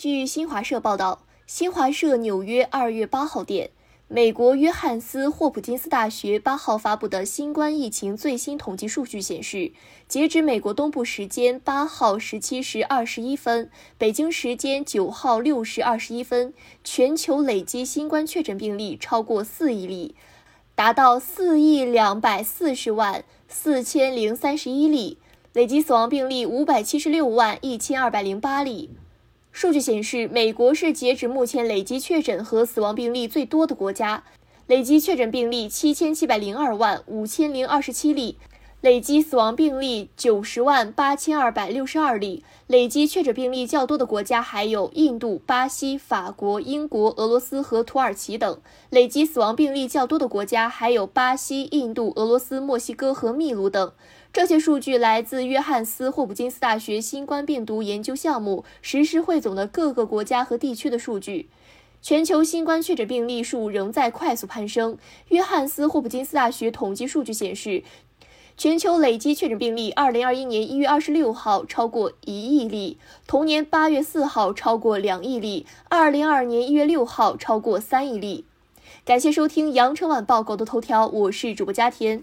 据新华社报道，新华社纽约二月八号电，美国约翰斯霍普金斯大学八号发布的新冠疫情最新统计数据显示，截止美国东部时间八号十七时二十一分，北京时间九号六时二十一分，全球累计新冠确诊病例超过四亿例，达到四亿两百四十万四千零三十一例，累计死亡病例五百七十六万一千二百零八例。数据显示，美国是截止目前累计确诊和死亡病例最多的国家，累计确诊病例七千七百零二万五千零二十七例，累计死亡病例九十万八千二百六十二例。累计确诊病例较多的国家还有印度、巴西、法国、英国、俄罗斯和土耳其等；累计死亡病例较多的国家还有巴西、印度、俄罗斯、墨西哥和秘鲁等。这些数据来自约翰斯霍普金斯大学新冠病毒研究项目实时汇总的各个国家和地区的数据。全球新冠确诊病例数仍在快速攀升。约翰斯霍普金斯大学统计数据显示，全球累计确诊病例，二零二一年一月二十六号超过一亿例，同年八月四号超过两亿例，二零二二年一月六号超过三亿例。感谢收听羊城晚报狗的头条，我是主播佳田。